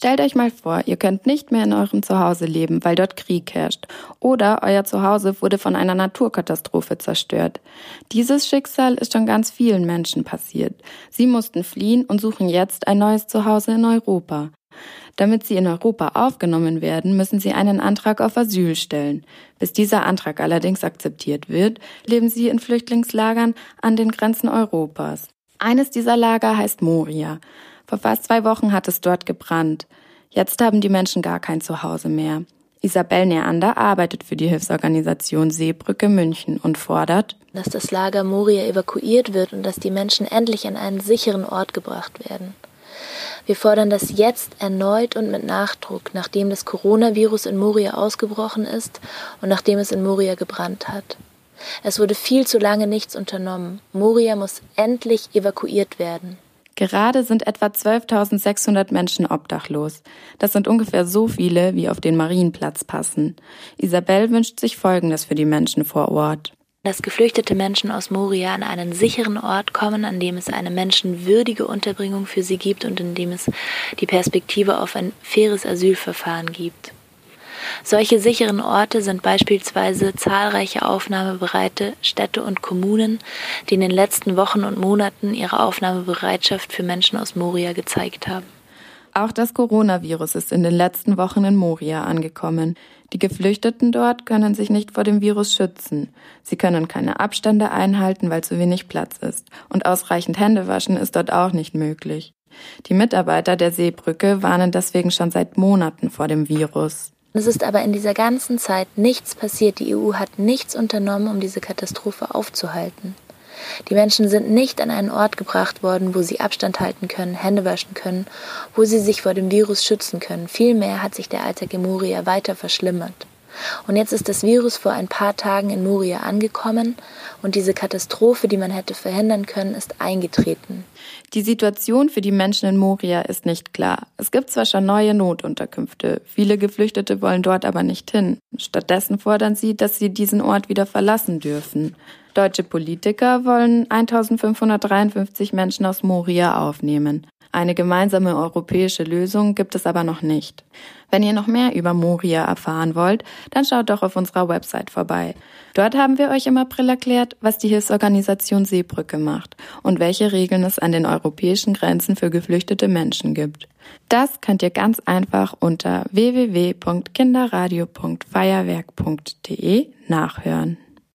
Stellt euch mal vor, ihr könnt nicht mehr in eurem Zuhause leben, weil dort Krieg herrscht. Oder euer Zuhause wurde von einer Naturkatastrophe zerstört. Dieses Schicksal ist schon ganz vielen Menschen passiert. Sie mussten fliehen und suchen jetzt ein neues Zuhause in Europa. Damit sie in Europa aufgenommen werden, müssen sie einen Antrag auf Asyl stellen. Bis dieser Antrag allerdings akzeptiert wird, leben sie in Flüchtlingslagern an den Grenzen Europas. Eines dieser Lager heißt Moria. Vor fast zwei Wochen hat es dort gebrannt. Jetzt haben die Menschen gar kein Zuhause mehr. Isabel Neander arbeitet für die Hilfsorganisation Seebrücke München und fordert, dass das Lager Moria evakuiert wird und dass die Menschen endlich an einen sicheren Ort gebracht werden. Wir fordern das jetzt erneut und mit Nachdruck, nachdem das Coronavirus in Moria ausgebrochen ist und nachdem es in Moria gebrannt hat. Es wurde viel zu lange nichts unternommen. Moria muss endlich evakuiert werden. Gerade sind etwa 12.600 Menschen obdachlos. Das sind ungefähr so viele, wie auf den Marienplatz passen. Isabel wünscht sich Folgendes für die Menschen vor Ort. Dass geflüchtete Menschen aus Moria an einen sicheren Ort kommen, an dem es eine menschenwürdige Unterbringung für sie gibt und in dem es die Perspektive auf ein faires Asylverfahren gibt. Solche sicheren Orte sind beispielsweise zahlreiche aufnahmebereite Städte und Kommunen, die in den letzten Wochen und Monaten ihre Aufnahmebereitschaft für Menschen aus Moria gezeigt haben. Auch das Coronavirus ist in den letzten Wochen in Moria angekommen. Die Geflüchteten dort können sich nicht vor dem Virus schützen. Sie können keine Abstände einhalten, weil zu wenig Platz ist. Und ausreichend Hände waschen ist dort auch nicht möglich. Die Mitarbeiter der Seebrücke warnen deswegen schon seit Monaten vor dem Virus. Es ist aber in dieser ganzen Zeit nichts passiert. Die EU hat nichts unternommen, um diese Katastrophe aufzuhalten. Die Menschen sind nicht an einen Ort gebracht worden, wo sie Abstand halten können, Hände waschen können, wo sie sich vor dem Virus schützen können. Vielmehr hat sich der Alltag in Moria weiter verschlimmert. Und jetzt ist das Virus vor ein paar Tagen in Moria angekommen und diese Katastrophe, die man hätte verhindern können, ist eingetreten. Die Situation für die Menschen in Moria ist nicht klar. Es gibt zwar schon neue Notunterkünfte, viele Geflüchtete wollen dort aber nicht hin. Stattdessen fordern sie, dass sie diesen Ort wieder verlassen dürfen. Deutsche Politiker wollen 1553 Menschen aus Moria aufnehmen. Eine gemeinsame europäische Lösung gibt es aber noch nicht. Wenn ihr noch mehr über Moria erfahren wollt, dann schaut doch auf unserer Website vorbei. Dort haben wir euch im April erklärt, was die Hilfsorganisation Seebrücke macht und welche Regeln es an den europäischen Grenzen für geflüchtete Menschen gibt. Das könnt ihr ganz einfach unter www.kinderradio.feierwerk.de nachhören.